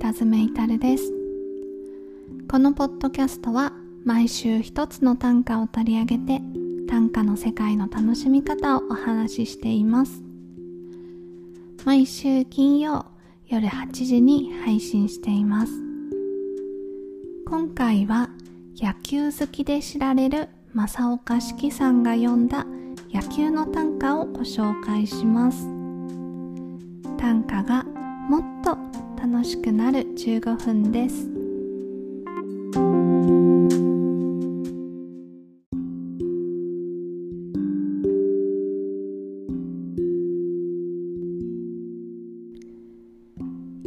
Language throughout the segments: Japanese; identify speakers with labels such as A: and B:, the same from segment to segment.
A: 北爪いたるです。このポッドキャストは毎週一つの短歌を取り上げて短歌の世界の楽しみ方をお話ししています。毎週金曜夜8時に配信しています。今回は野球好きで知られる正岡子規さんが読んだ野球の短歌をご紹介します。短歌が楽しくなる15分です。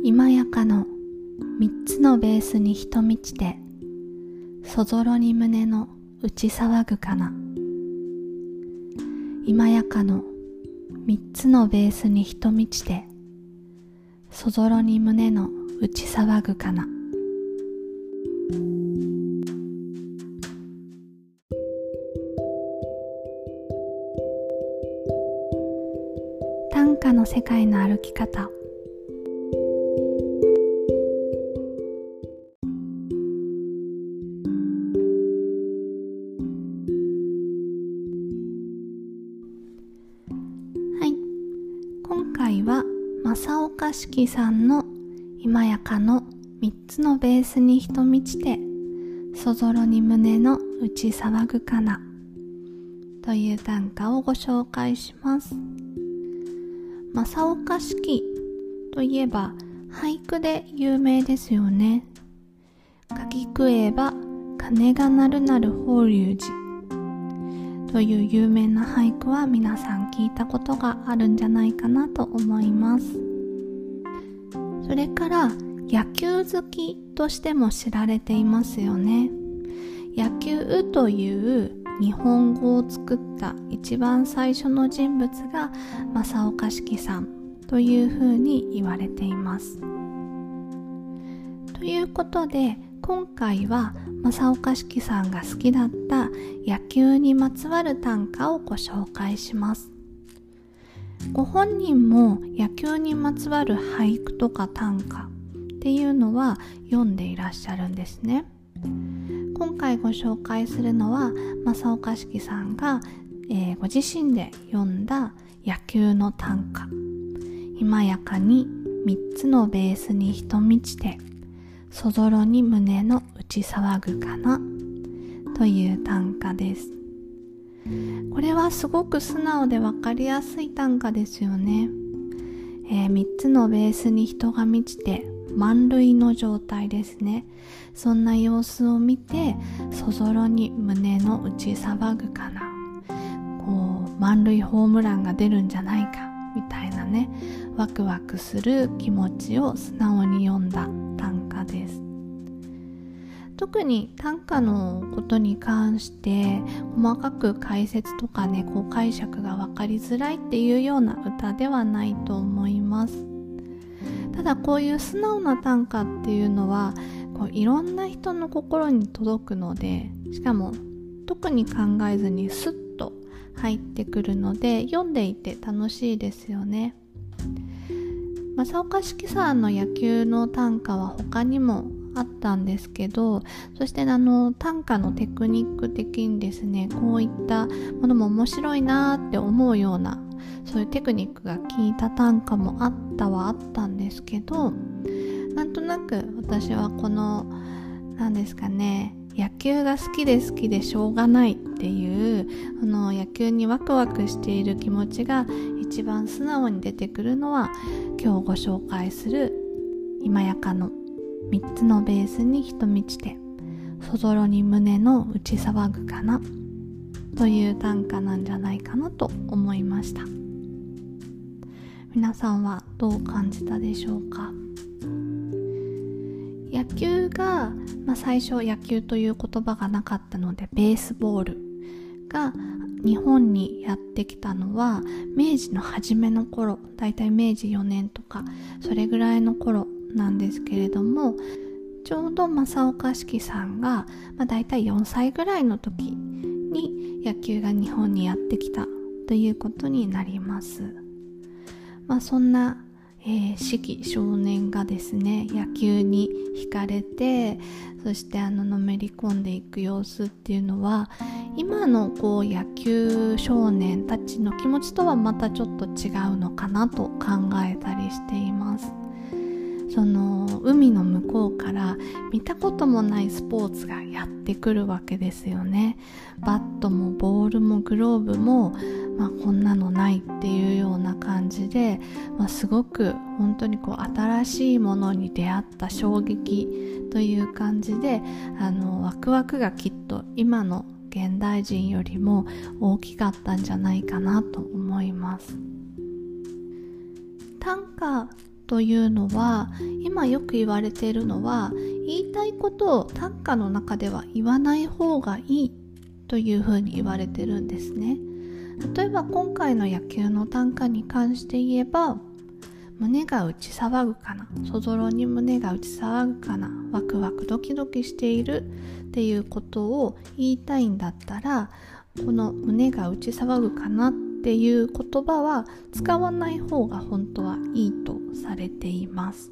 A: 今やかの三つのベースに人満ちてそぞろに胸の打ち騒ぐかな。今やかの三つのベースに人満ちてそぞろに胸の打ち騒ぐかな。短歌の世界の歩き方。はい。今回は正岡子規さんの今やかの三つのベースに人満ちてそぞろに胸の打ち騒ぐかな。という短歌をご紹介します。正岡子規といえば俳句で有名ですよね。書き食えば鐘が鳴るなる法隆寺。という有名な俳句は皆さん聞いたことがあるんじゃないかなと思います。それから野球好きとしても知られていますよね。野球という日本語を作った一番最初の人物が正岡子規さんというふうに言われています。ということで今回は正岡子規さんが好きだった野球にまつわる短歌をご紹介します。ご本人も野球にまつわる俳句とか短歌っていうのは読んでいらっしゃるんですね。今回ご紹介するのは正岡子規さんが、えー、ご自身で読んだ野球の短歌。今やかに3つのベースに人満ちてそぞろに胸の打ち騒ぐかな。という短歌です。これはすごく素直でわかりやすい短歌ですよね、えー、3つのベースに人が満ちて満塁の状態ですね。そんな様子を見てそぞろに胸の打ち騒ぐかな。こう満塁ホームランが出るんじゃないかみたいなねワクワクする気持ちを素直に読んだ。歌です。特に短歌のことに関して細かく解説とかねこう解釈が分かりづらいっていうような歌ではないと思います。ただこういう素直な短歌っていうのはこういろんな人の心に届くのでしかも特に考えずにスッと入ってくるので読んでいて楽しいですよね。正岡子規さんの野球の短歌は他にもあったんですけどそしてあの短歌のテクニック的にですねこういったものも面白いなって思うようなそういうテクニックが効いた短歌もあったはあったんですけどなんとなく私はこの何ですかね野球が好きで好きでしょうがないっていうあの野球にワクワクしている気持ちが一番素直に出てくるのは今日ご紹介する今やかの3つのベースに人満ちてそぞろに胸の打ち騒ぐかなという短歌なんじゃないかなと思いました。皆さんはどう感じたでしょうか？野球が、まあ、最初野球という言葉がなかったのでベースボールが日本にやってきたのは明治の初めの頃だいたい明治4年とかそれぐらいの頃なんですけれどもちょうど正岡子規さんが、まあ、だいたい4歳ぐらいの時に野球が日本にやってきたということになります。まあ、そんなえー、四季少年がですね野球に惹かれてそしてあののめり込んでいく様子っていうのは今のこう野球少年たちの気持ちとはまたちょっと違うのかなと考えたりしています。その海の向こうから見たこともないスポーツがやってくるわけですよねバットもボールもグローブも、まあ、こんなのないっていうじで、まあ、すごく本当にこう新しいものに出会った衝撃という感じであのワクワクがきっと今の現代人よりも大きかったんじゃないかなと思います。短歌というのは今よく言われているのは言いたいことを短歌の中では言わない方がいいというふうに言われてるんですね。例えば今回の野球の短歌に関して言えば胸が打ち騒ぐかな？そぞろに胸が打ち騒ぐかな？ワクワクドキドキしているっていうことを言いたいんだったらこの胸が打ち騒ぐかなっていう言葉は使わない方が本当はいいとされています。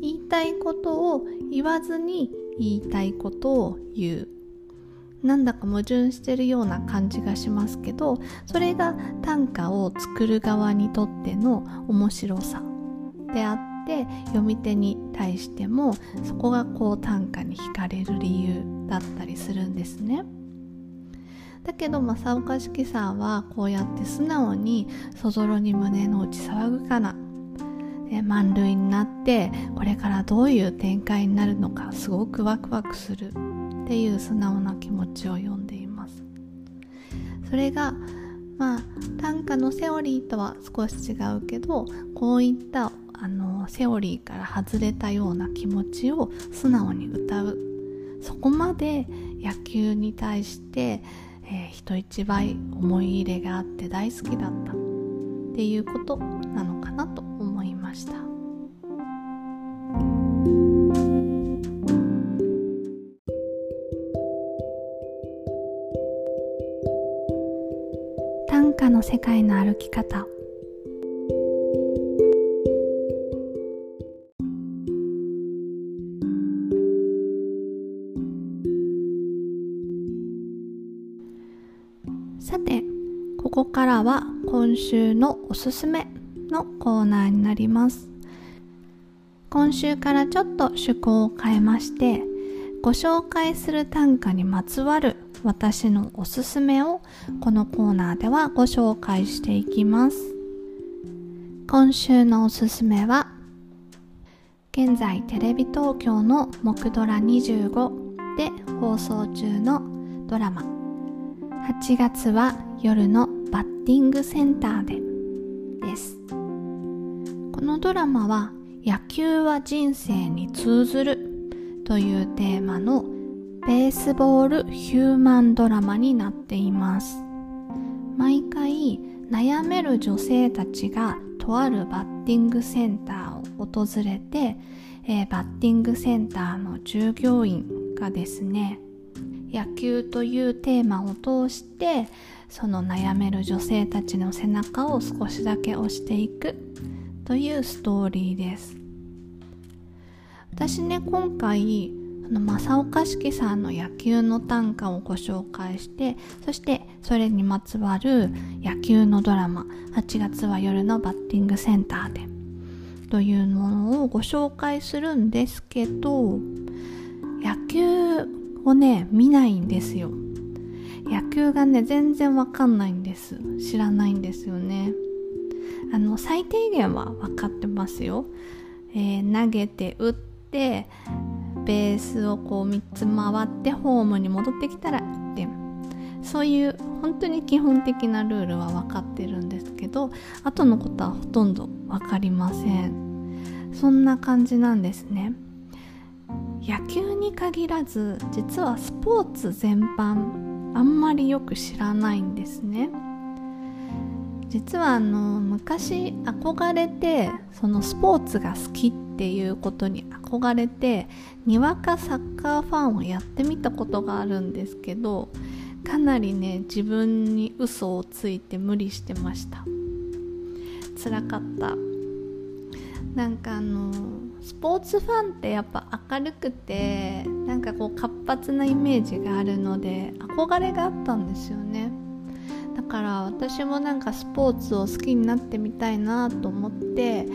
A: 言いたいことを言わずに言いたいことを言う。なんだか矛盾してるような感じがしますけどそれが短歌を作る側にとっての面白さであって読み手に対してもそこがこう短歌に惹かれる理由だったりするんですね。だけど正岡子規さんはこうやって素直にそぞろに胸の内騒ぐかなで満塁になってこれからどういう展開になるのかすごくワクワクするっていう素直な気持ちを読んでいます。それがまあ短歌のセオリーとは少し違うけどこういったあのセオリーから外れたような気持ちを素直に歌う。そこまで野球に対してえー、人一倍思い入れがあって大好きだったっていうことなのかなと思いました。の世界の歩き方。さてここからは今週のおすすめのコーナーになります。今週からちょっと趣向を変えましてご紹介する短歌にまつわる私のおすすめをこのコーナーではご紹介していきます。今週のおすすめは現在テレビ東京の「木ドラ25」で放送中のドラマ。8月は夜のバッティングセンターでです。このドラマは野球は人生に通ずるというテーマのベースボールヒューマンドラマになっています。毎回悩める女性たちがとあるバッティングセンターを訪れて、えー、バッティングセンターの従業員がですね野球というテーマを通してその悩める女性たちの背中を少しだけ押していくというストーリーです。私ね今回の正岡子規さんの野球の短歌をご紹介してそしてそれにまつわる野球のドラマ8月は夜のバッティングセンターでというものをご紹介するんですけど野球をね見ないんですよ。野球がね全然わかんないんです。知らないんですよね。あの最低限は分かってますよ、えー、投げて打ってベースをこう3つ回ってホームに戻ってきたら1点そういう本当に基本的なルールは分かってるんですけど後のことはほとんど分かりません。そんな感じなんですね。野球に限らず実はスポーツ全般あんまりよく知らないんですね。実はあの昔憧れてそのスポーツが好きってていうことに憧れてにわかサッカーファンをやってみたことがあるんですけどかなりね自分に嘘をついて無理してました。辛かった。なんかあのスポーツファンってやっぱ明るくてなんかこう活発なイメージがあるので憧れがあったんですよね。だから私もなんかスポーツを好きになってみたいなと思って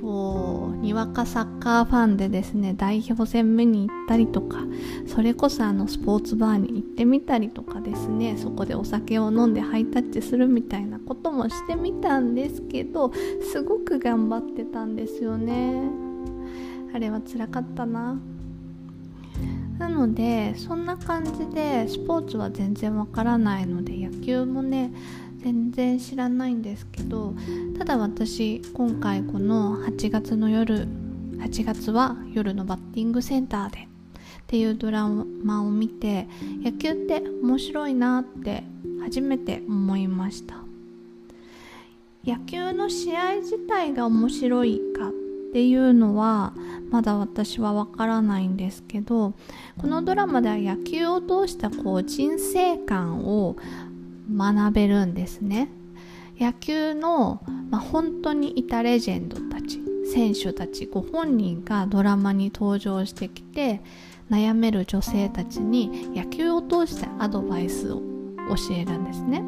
A: こうにわかサッカーファンでですね代表戦見に行ったりとかそれこそあのスポーツバーに行ってみたりとかですねそこでお酒を飲んでハイタッチするみたいなこともしてみたんですけどすごく頑張ってたんですよね。あれは辛かったな。なのでそんな感じでスポーツは全然わからないので野球もね全然知らないんですけどただ私今回この8月の夜8月は夜のバッティングセンターでっていうドラマを見て野球って面白いなって初めて思いました。野球の試合自体が面白いかっていうのはまだ私はわからないんですけどこのドラマでは野球を通したこう人生観を学べるんですね。野球の、まあ、本当にいたレジェンドたち選手たちご本人がドラマに登場してきて悩める女性たちに野球を通してアドバイスを教えるんですね。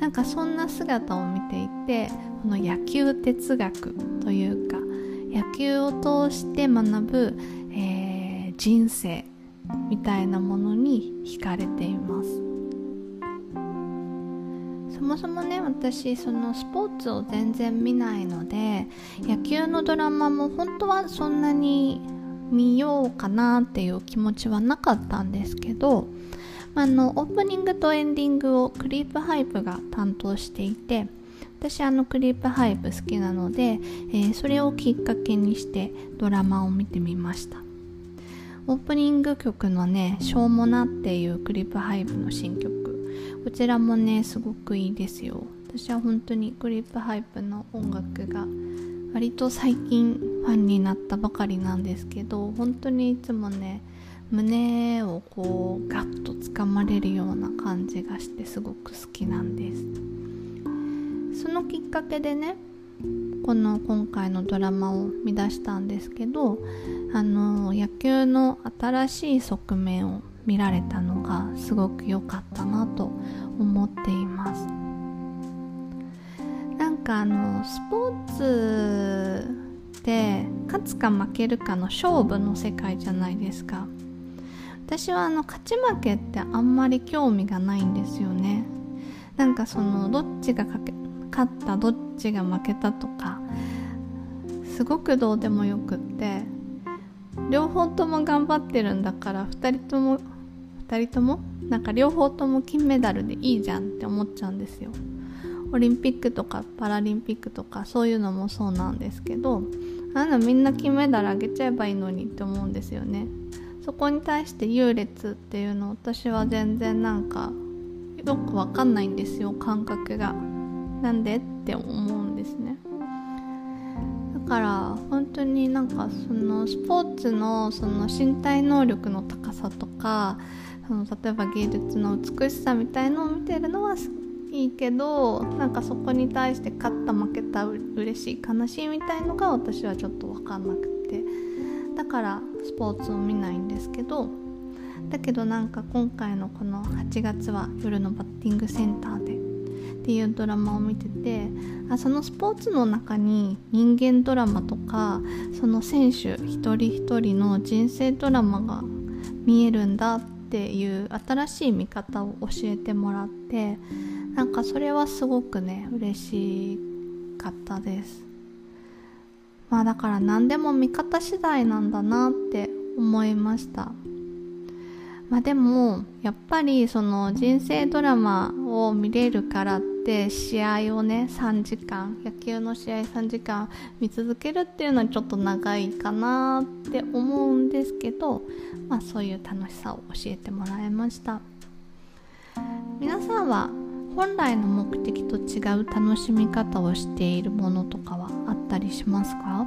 A: なんかそんな姿を見ていてこの野球哲学というか野球を通して学ぶ、えー、人生みたいなものに惹かれています。そもそもね私そのスポーツを全然見ないので野球のドラマも本当はそんなに見ようかなっていう気持ちはなかったんですけどあのオープニングとエンディングをクリープハイプが担当していて私あのクリープハイプ好きなので、えー、それをきっかけにしてドラマを見てみました。オープニング曲のね「しょうもな」っていうクリープハイプの新曲こちらもねすごくいいですよ。私は本当にクリップハイプの音楽が割と最近ファンになったばかりなんですけど本当にいつもね胸をこうガッとつかまれるような感じがしてすごく好きなんです。そのきっかけでねこの今回のドラマを見出したんですけどあの野球の新しい側面を見られたのがすごく良かったなと思っています。なんかあのスポーツって勝つか負けるかの勝負の世界じゃないですか。私はあの勝ち負けってあんまり興味がないんですよね。なんかそのどっちが勝ったどっちが負けたとかすごくどうでもよくって両方とも頑張ってるんだから2人とも2人ともなんか両方とも金メダルでいいじゃんって思っちゃうんですよ。オリンピックとかパラリンピックとかそういうのもそうなんですけどあんなみんな金メダルあげちゃえばいいのにって思うんですよね。そこに対して優劣っていうの私は全然なんかよくわかんないんですよ感覚が。なんでって思うんですね。だから本当になんかそのスポーツのその身体能力の高さとかその例えば芸術の美しさみたいのを見てるのはいいけどなんかそこに対して勝った負けた嬉しい悲しいみたいのが私はちょっと分かんなくて。だからスポーツを見ないんですけど。だけどなんか今回のこの8月は夜のバッティングセンターで。っていうドラマを見てて。あそのスポーツの中に人間ドラマとかその選手一人一人の人生ドラマが見えるんだってっていう新しい見方を教えてもらってなんかそれはすごくね嬉しかったです。まあだから何でも見方次第なんだなって思いました。まあでもやっぱりその人生ドラマを見れるからってで試合をね3時間野球の試合3時間見続けるっていうのはちょっと長いかなって思うんですけどまあそういう楽しさを教えてもらいました。皆さんは本来の目的と違う楽しみ方をしているものとかはあったりしますか？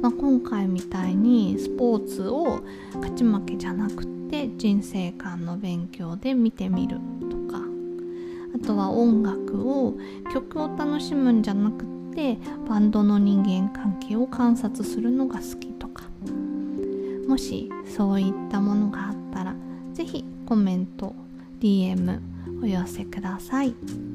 A: まあ、今回みたいにスポーツを勝ち負けじゃなくて人生観の勉強で見てみる。あとは音楽を曲を楽しむんじゃなくってバンドの人間関係を観察するのが好きとかもしそういったものがあったら是非コメント DM お寄せください。はい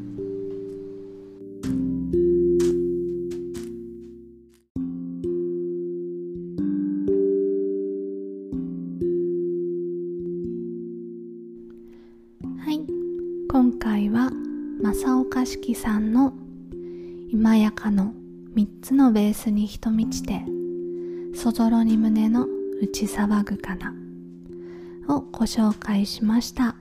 A: つのベースに人満ちてそぞろに胸の内騒ぐかなをご紹介しました。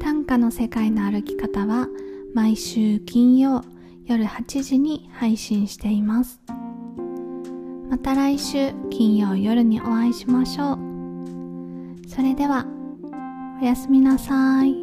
A: 短歌の世界の歩き方は毎週金曜夜8時に配信しています。また来週金曜夜にお会いしましょう。それではおやすみなさい。